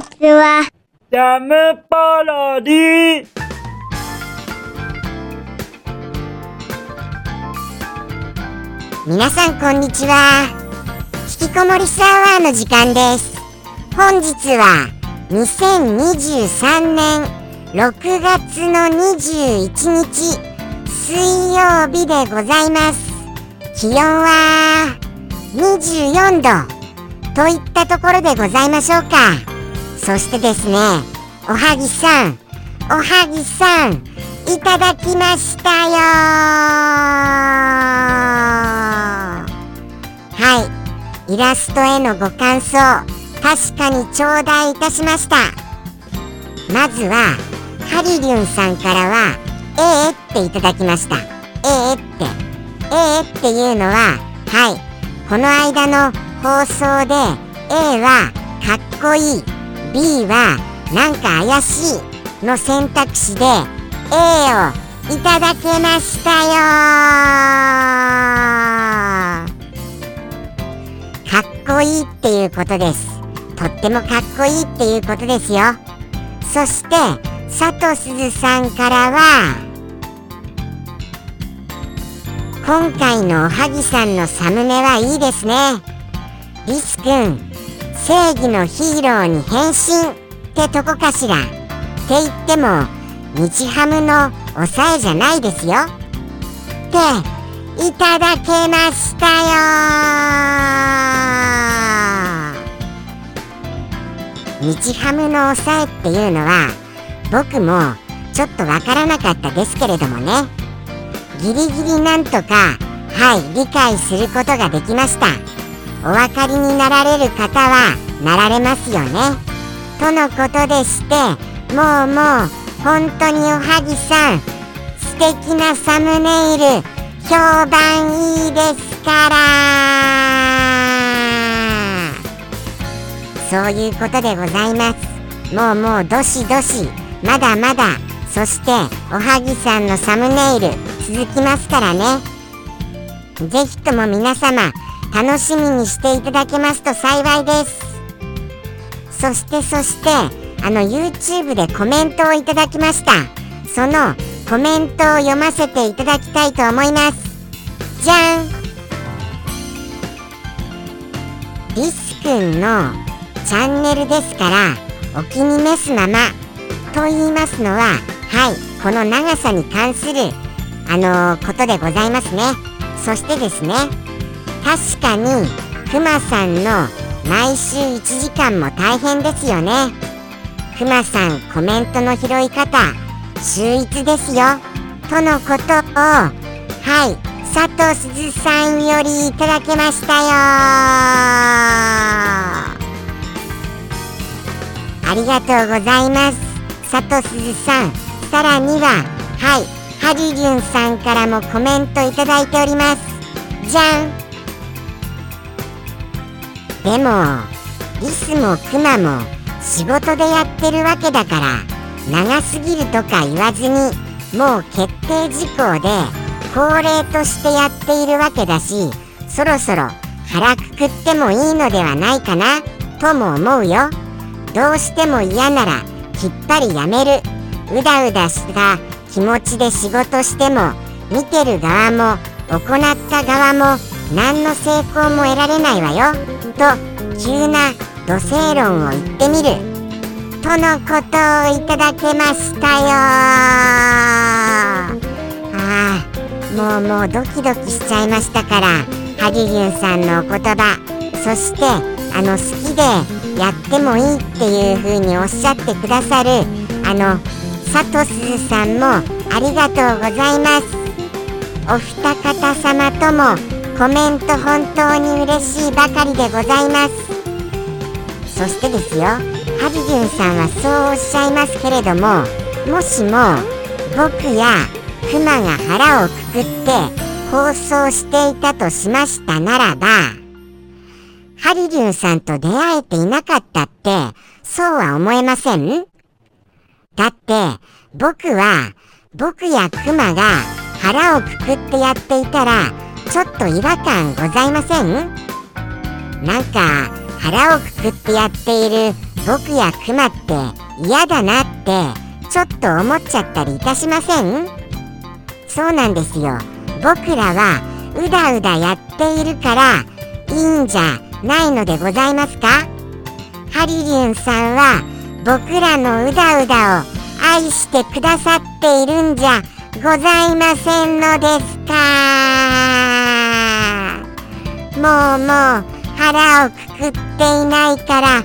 ちは。ジャムパロディ皆さんこんにちは。引きこもりスアワーの時間です。本日は2023年6月の21日水曜日でございます。気温は24度といったところでございましょうかそしてですねおはぎさんおはぎさんいただきましたよ。はい。イラストへのご感想確かに頂戴いたしました。まずはハリリュンさんからはええっていただきました。ええって。ええっていうのははい。この間の放送で A はかっこいい。B はなんか怪しいの選択肢で A をいただけましたよ。かっこいいっていうことです。とってもかっこいいっていうことですよ。そして佐藤すずさんからは今回のおはぎさんのサムネはいいですね。リスくん正義のヒーローに変身ってとこかしら。って言っても日ハムの抑えじゃないですよ。っていただけましたよ。日ハムの抑えっていうのは僕もちょっとわからなかったですけれどもね。ギリギリなんとかはい理解することができました。お分かりになられる方はなられますよね。とのことでしてもうもう本当におはぎさん素敵なサムネイル評判いいですから。そういうことでございます。もうもうどしどしまだまだそしておはぎさんのサムネイル続きますからね。ぜひとも皆様楽しみにしていただけますと幸いです。そしてそしてあの YouTube でコメントをいただきました。そのコメントを読ませていただきたいと思います。じゃん。リスくんのチャンネルですからお気に召すままと言いますのははいこの長さに関するあのー、ことでございますね。そしてですね確かにくまさんの毎週1時間も大変ですよね。くまさんコメントの拾い方秀逸ですよ。とのことをはい佐藤すずさんよりいただけましたよ。ありがとうございます。佐藤すずさんさらにははいハリリュンさんからもコメントいただいております。じゃん。でもリスもクマも仕事でやってるわけだから長すぎるとか言わずにもう決定事項で恒例としてやっているわけだしそろそろ腹くくってもいいのではないかなとも思うよ。どうしても嫌ならきっぱりやめる。うだうだした気持ちで仕事しても見てる側も行った側も何の成功も得られないわよ。と急な土星論を言ってみる。とのことをいただけましたよ。ああもうもうドキドキしちゃいましたからハリリュンさんのお言葉。そしてあの好きでやってもいいっていう風におっしゃってくださるあの佐藤すずさんもありがとうございます。お二方様ともコメント本当に嬉しいばかりでございます。そしてですよハリリュンさんはそうおっしゃいますけれどももしも僕やクマが腹をくくって放送していたとしましたならばハリリュンさんと出会えていなかったってそうは思えません？だって僕は僕やクマが腹をくくってやっていたらちょっと違和感ございません？なんか腹をくくってやっている僕やクマって嫌だなってちょっと思っちゃったりいたしません？そうなんですよ。僕らはうだうだやっているからいいんじゃないのでございますか？ハリリュンさんは僕らのうだうだを愛してくださっているんじゃございませんのですか？もうもう腹をくくっていないから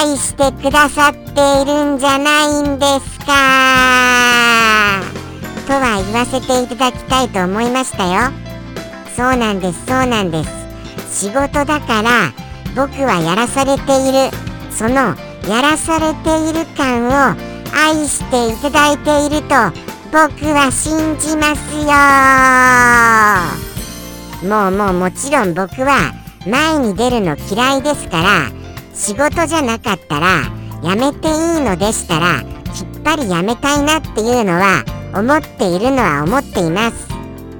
愛してくださっているんじゃないんですか。とは言わせていただきたいと思いましたよ。そうなんですそうなんです。仕事だから僕はやらされている。そのやらされている感を愛していただいていると僕は信じますよ。もうもうもちろん僕は前に出るの嫌いですから仕事じゃなかったらやめていいのでしたらきっぱりやめたいなっていうのは思っているのは思っています。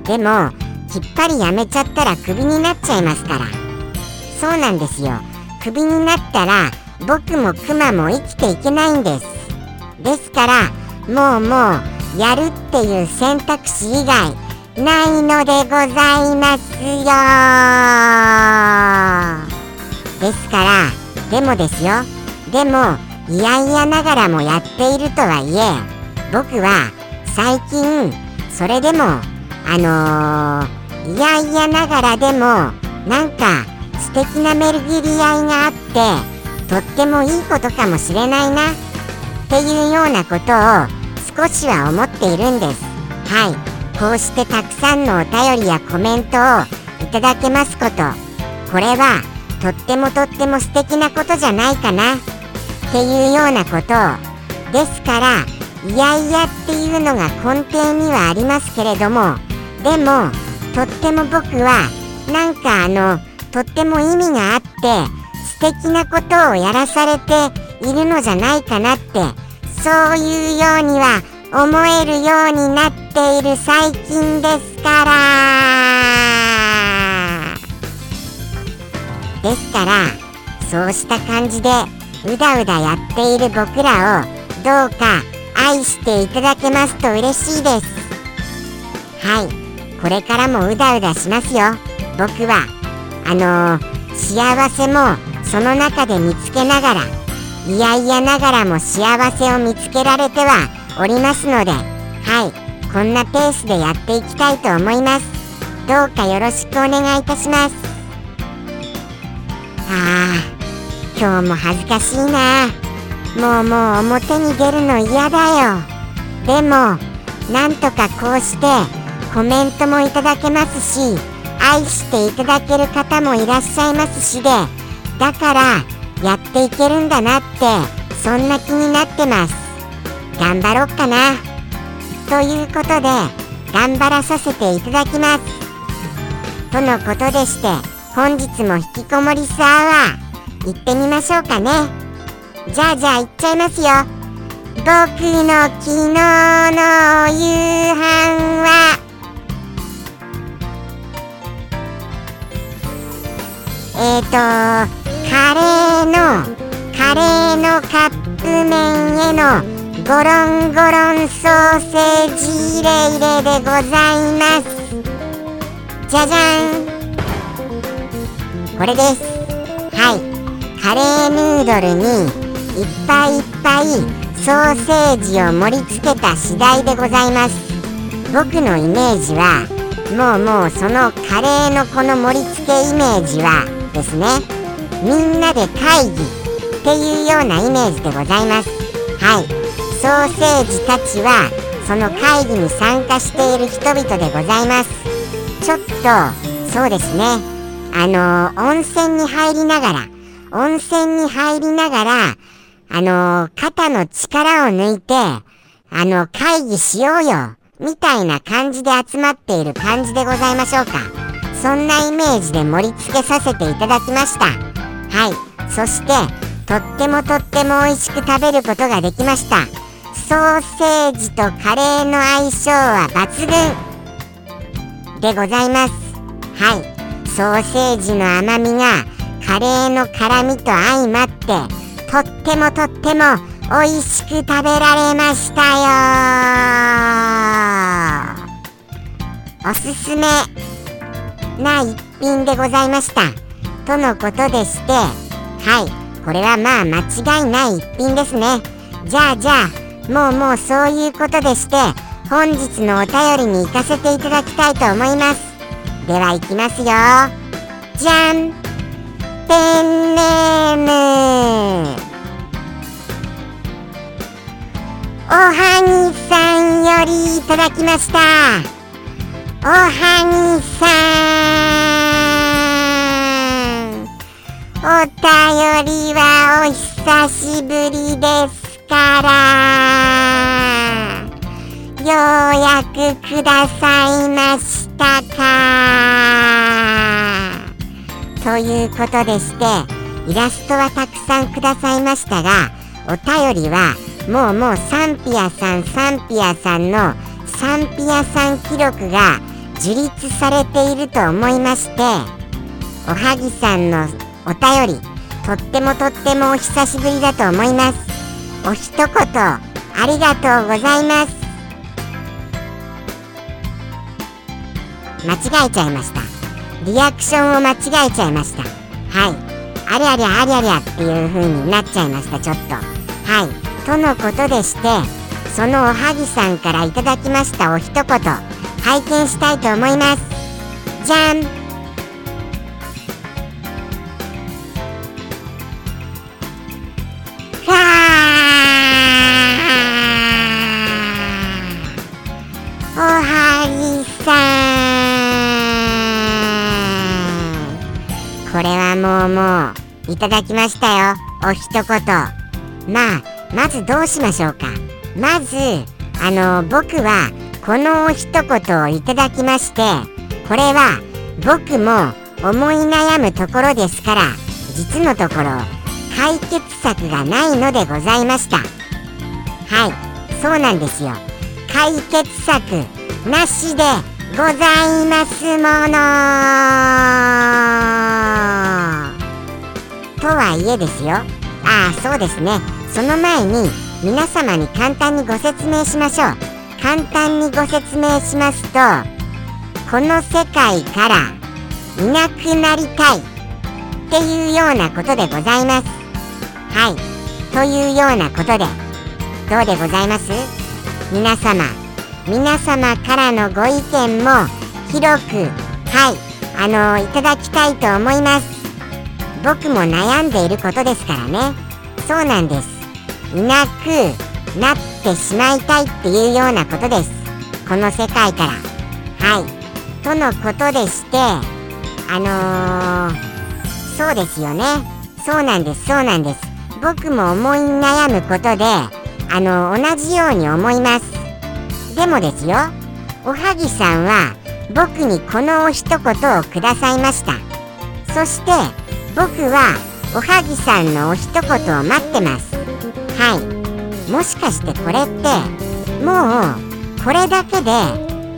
でもきっぱりやめちゃったらクビになっちゃいますから。そうなんですよ。クビになったら僕もクマも生きていけないんです。ですからもうもうやるっていう選択肢以外ないのでございますよ。ですからでもですよ。でもいやいやながらもやっているとはいえ僕は最近それでもあのー、いやいやながらでもなんか素敵な巡り合いがあってとってもいいことかもしれないなっていうようなことを少しは思っているんです。はい。こうしてたくさんのお便りやコメントをいただけますこと。これはとってもとっても素敵なことじゃないかな。っていうようなことを。ですからいやいやっていうのが根底にはありますけれども。でもとっても僕はなんかあのとっても意味があって素敵なことをやらされているのじゃないかなって。そういうようには思えるようになっている最近ですから。ですからそうした感じでうだうだやっている僕らをどうか愛していただけますと嬉しいです。はい。これからもうだうだしますよ。僕はあのー、幸せもその中で見つけながらいやいやながらも幸せを見つけられてはおりますのではいこんなペースでやっていきたいと思います。どうかよろしくお願いいたします。あー今日も恥ずかしいな。もうもう表に出るの嫌だよ。でもなんとかこうしてコメントもいただけますし愛していただける方もいらっしゃいますしでだからやっていけるんだなってそんな気になってます。頑張ろっかな。ということで頑張らさせていただきます。とのことでして本日も引きこもりサーワー行ってみましょうかね。じゃあじゃあ行っちゃいますよ。僕の昨日の夕飯は。えっ、ー、とカレーのカレーのカップ麺へのゴロンゴロンソーセージ入れ入れでございます。じゃじゃん。これです。はい。カレーヌードルにいっぱいいっぱいソーセージを盛り付けた次第でございます。僕のイメージはもうもうそのカレーのこの盛り付けイメージはですねみんなで会議っていうようなイメージでございます。はい。ソーセージたちはその会議に参加している人々でございます。ちょっとそうですね。あの、温泉に入りながら温泉に入りながらあの、肩の力を抜いてあの会議しようよみたいな感じで集まっている感じでございましょうか。そんなイメージで盛り付けさせていただきました。はい。そしてとってもとっても美味しく食べることができました。ソーセージとカレーの相性は抜群でございます。はいソーセージの甘みがカレーの辛みと相まってとってもとっても美味しく食べられましたよ。おすすめ。な一品でございました？とのことでしてはいこれはまあ間違いない一品ですね。じゃあじゃあもうもうそういうことでして本日のお便りに行かせていただきたいと思います。では行きますよ。じゃん。ペンネーム。おはぎさんよりいただきました。おはぎさん。お便りはお久しぶりです。から。ようやくくださいましたか。ということでしてイラストはたくさんくださいましたがお便りはもうもうサンピアさんサンピアさんのサンピアさん記録が樹立されていると思いましておはぎさんのお便りとってもとってもお久しぶりだと思います。お一言ありがとうございます。間違えちゃいました。リアクションを間違えちゃいました。はい。ありゃりゃありゃりゃっていう風になっちゃいましたちょっと。はい。とのことでしてそのおはぎさんからいただきましたお一言拝見したいと思います。じゃん。ただきましたよ。お一言。まあまずどうしましょうか。まずあの僕はこのお一言をいただきましてこれは僕も思い悩むところですから実のところ解決策がないのでございました。はい。そうなんですよ。解決策なしでございますものとはいえですよ。ああそうですね。その前に皆様に簡単にご説明しましょう。簡単にご説明しますとこの世界からいなくなりたいっていうようなことでございます。はい。というようなことでどうでございます？皆様皆様からのご意見も広くはいあのいただきたいと思います。僕も悩んでいることですからね。そうなんです。いなくなってしまいたいっていうようなことです。この世界から。はい。とのことでしてあのー、そうですよね。そうなんです。そうなんです。僕も思い悩むことであの同じように思います。でもですよおはぎさんは僕にこのお一言をくださいました。そして僕はおはぎさんのお一言を待ってます。はい。もしかしてこれってもうこれだけで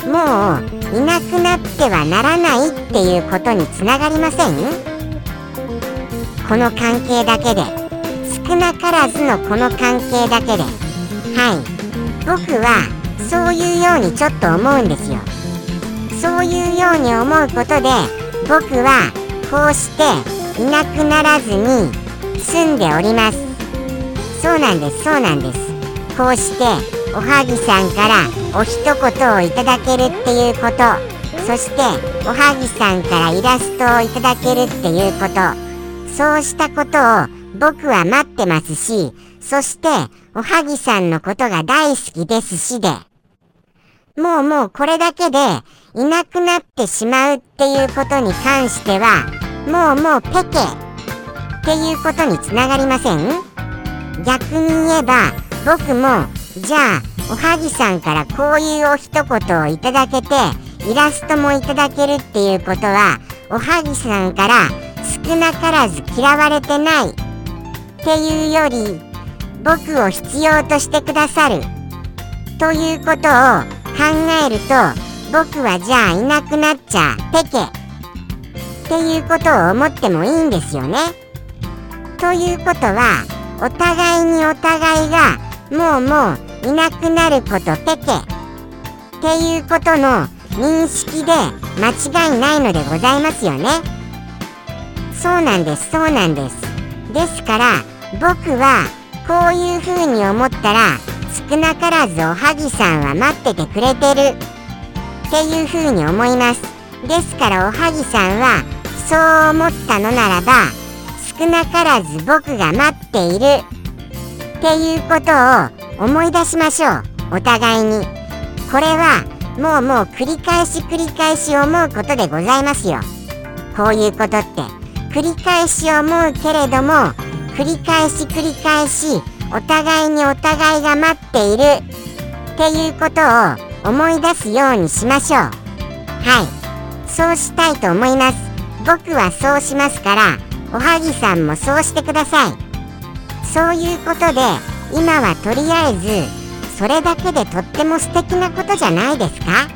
もういなくなってはならないっていうことにつながりません？この関係だけで少なからずのこの関係だけで。はい。僕はそういうようにちょっと思うんですよ。そういうように思うことで僕はこうしていなくならずに住んでおります。そうなんですそうなんです。こうしておはぎさんからお一言をいただけるっていうこと。そしておはぎさんからイラストをいただけるっていうこと。そうしたことを僕は待ってますしそしておはぎさんのことが大好きですしで。もうもうこれだけでいなくなってしまうっていうことに関してはもうもうペケ。っていうことにつながりません？逆に言えば僕もじゃあおはぎさんからこういうお一言をいただけてイラストもいただけるっていうことはおはぎさんから少なからず嫌われてない。っていうより僕を必要としてくださる。ということを考えると僕はじゃあいなくなっちゃペケ。っていうことを思ってもいいんですよね。ということはお互いにお互いがもうもういなくなることペケっていうことの認識で間違いないのでございますよね。そうなんですそうなんです。ですから僕はこういう風に思ったら少なからずおはぎさんは待っててくれてるっていう風に思います。ですからおはぎさんはそう思ったのならば少なからず僕が待っている。っていうことを思い出しましょう。お互いに。これはもうもう繰り返し繰り返し思うことでございますよ。こういうことって繰り返し思うけれども繰り返し繰り返しお互いにお互いが待っている。っていうことを思い出すようにしましょう。はい。そうしたいと思います。僕はそうしますからおはぎさんもそうしてください。そういうことで今はとりあえずそれだけでとっても素敵なことじゃないですか？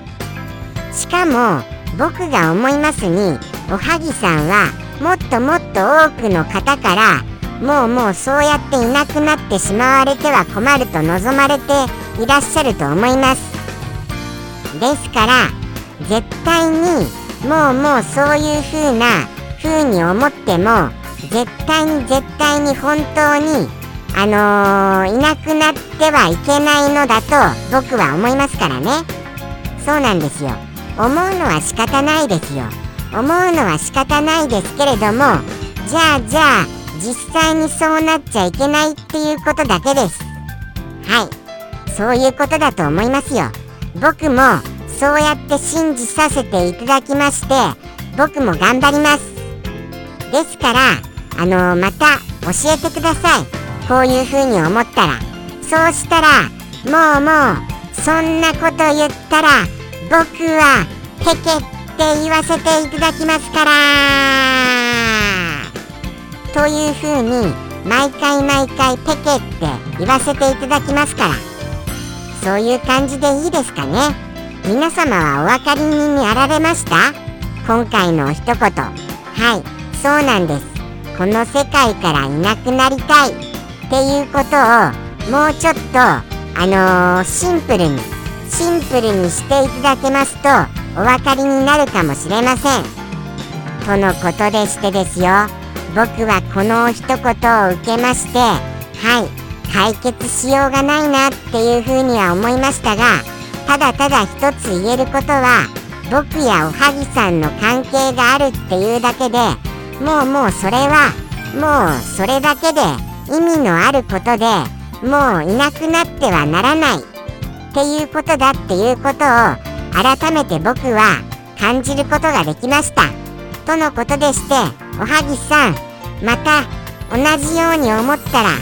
しかも僕が思いますにおはぎさんはもっともっと多くの方からもうもうそうやっていなくなってしまわれては困ると望まれていらっしゃると思います。ですから絶対にもうもうそういう風な風に思っても絶対に絶対に本当にあのー、いなくなってはいけないのだと僕は思いますからね。そうなんですよ。思うのは仕方ないですよ。思うのは仕方ないですけれどもじゃあじゃあ実際にそうなっちゃいけないっていうことだけです。はい。そういうことだと思いますよ。僕もそうやって信じさせていただきまして僕も頑張ります。ですからあの、また教えてください。こういう風に思ったら。そうしたらもうもうそんなこと言ったら僕はケケって言わせていただきますから。という風に毎回毎回ペケって言わせていただきますから。そういう感じでいいですかね。皆様はお分かりになられました？今回の一言。はいそうなんです。この世界からいなくなりたい。っていうことをもうちょっとあのー、シンプルにシンプルにしていただけますとお分かりになるかもしれません。とのことでしてですよ。僕はこの一言を受けましてはい解決しようがないなっていうふうには思いましたがただただ一つ言えることは僕やおはぎさんの関係があるっていうだけでもうもうそれはもうそれだけで意味のあることでもういなくなってはならないっていうことだっていうことを改めて僕は感じることができました。とのことでしておはぎさんまた同じように思ったらは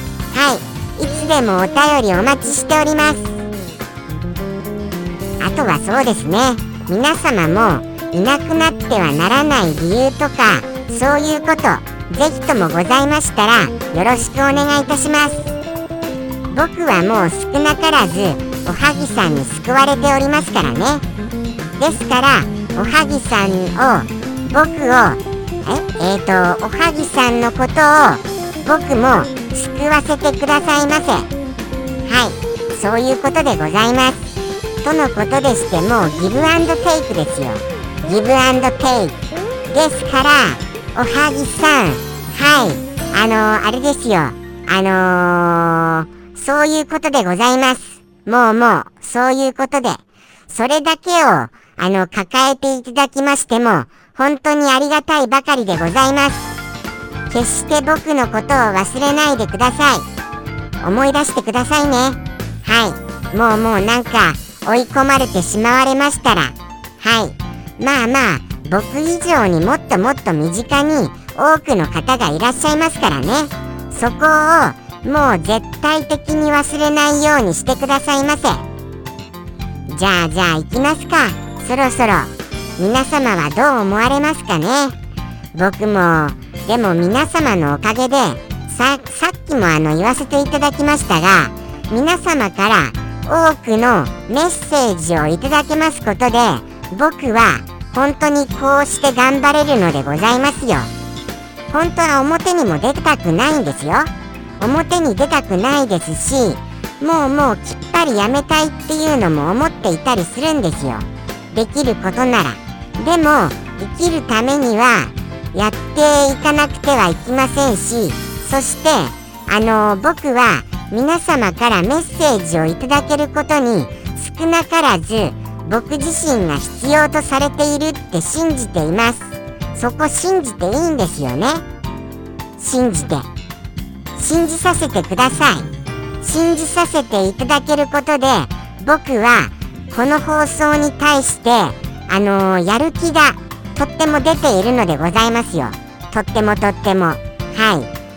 いいつでもお便りお待ちしております。とはそうですね。皆様もいなくなってはならない理由とかそういうことぜひともございましたらよろしくお願いいたします。僕はもう少なからずおはぎさんに救われておりますからね。ですからおはぎさんを僕をえ？えー、とおはぎさんのことを僕も救わせてくださいませ。はい。そういうことでございます。とのことでしてもギブアンドテイクですよ。ギブアンドテイクですからおはぎさんはい。あのー、あれですよ。あのー、そういうことでございます。もうもうそういうことで。それだけをあの抱えていただきましても本当にありがたいばかりでございます。決して僕のことを忘れないでください。思い出してくださいね。はい。もうもうなんか追い込まれてしまわれましたらはい。まあまあ僕以上にもっともっと身近に多くの方がいらっしゃいますからね。そこをもう絶対的に忘れないようにしてくださいませ。じゃあじゃあ行きますか。そろそろ皆様はどう思われますかね。僕もでも皆様のおかげでさっきもあの言わせていただきましたが皆様から多くのメッセージをいただけますことで僕は本当にこうして頑張れるのでございますよ。本当は表にも出たくないんですよ。表に出たくないですしもうもうきっぱりやめたいっていうのも思っていたりするんですよ。できることなら。でも生きるためにはやっていかなくてはいけませんしそしてあの僕は皆様からメッセージをいただけることに少なからず僕自身が必要とされているって信じています。そこ信じていいんですよね。信じて。信じさせてください。信じさせていただけることで僕はこの放送に対してあのー、やる気がとっても出ているのでございますよ。とってもとっても。は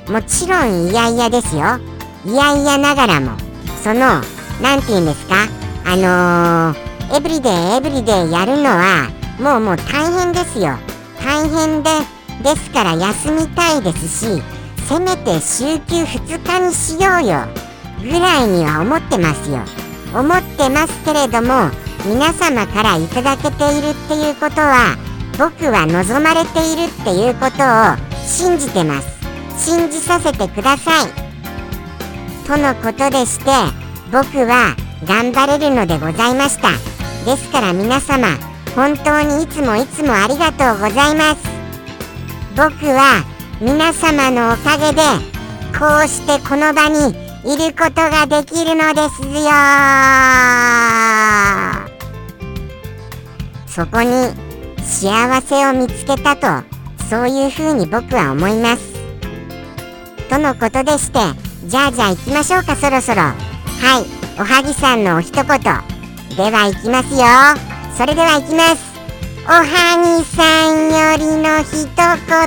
い。もちろんいやいやですよ。いやいやながらもその何て言うんですか？あのー、エブリデイエブリデイやるのはもうもう大変ですよ。大変でですから休みたいですしせめて週休2日にしようよ。ぐらいには思ってますよ。思ってますけれども皆様からいただけているっていうことは僕は望まれているっていうことを信じてます。信じさせてください。とのことでして僕は頑張れるのでございました。ですから皆様本当にいつもいつもありがとうございます。僕は皆様のおかげでこうしてこの場にいることができるのですよ。そこに幸せを見つけたとそういうふうに僕は思います。とのことでしてじゃあじゃあ行きましょうかそろそろ。はいおはぎさんのお一言。では行きますよ。それでは行きます。おはぎさんよりの一言。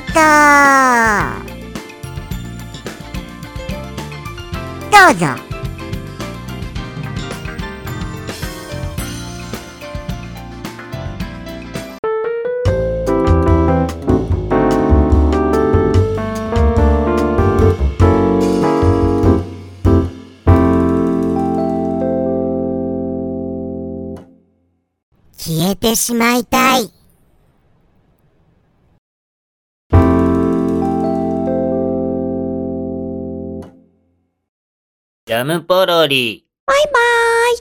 どうぞ。てしまいたい。ジャムポロリ。バイバーイ。